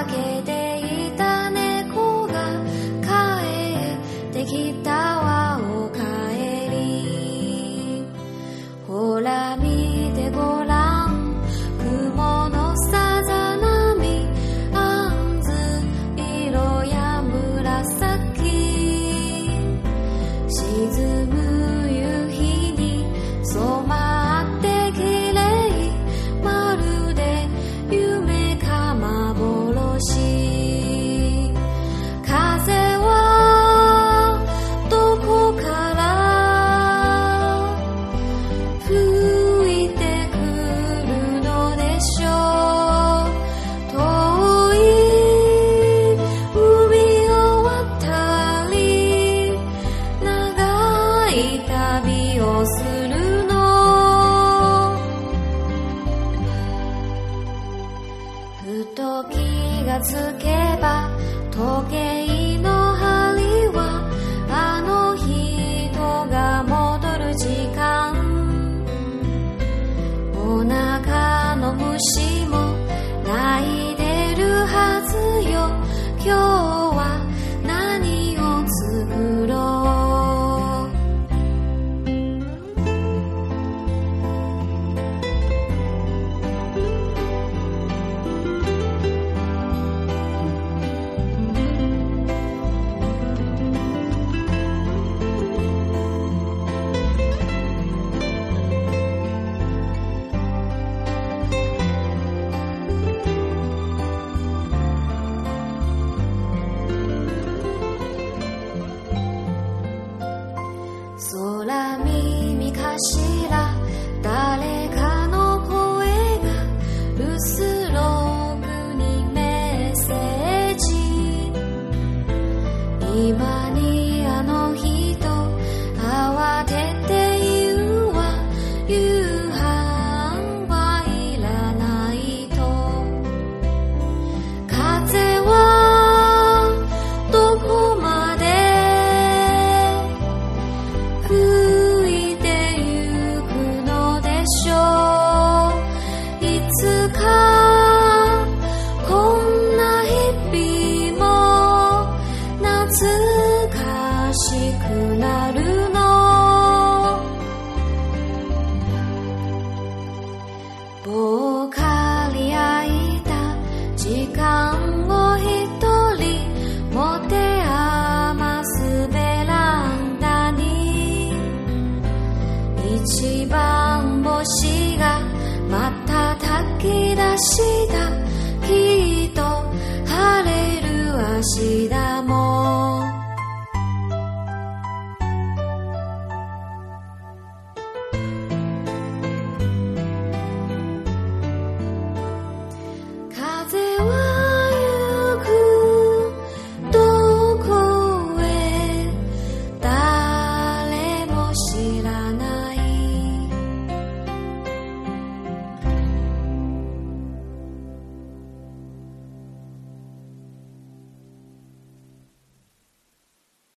again. づけば時計の針はあの人が戻る時間。お腹の虫今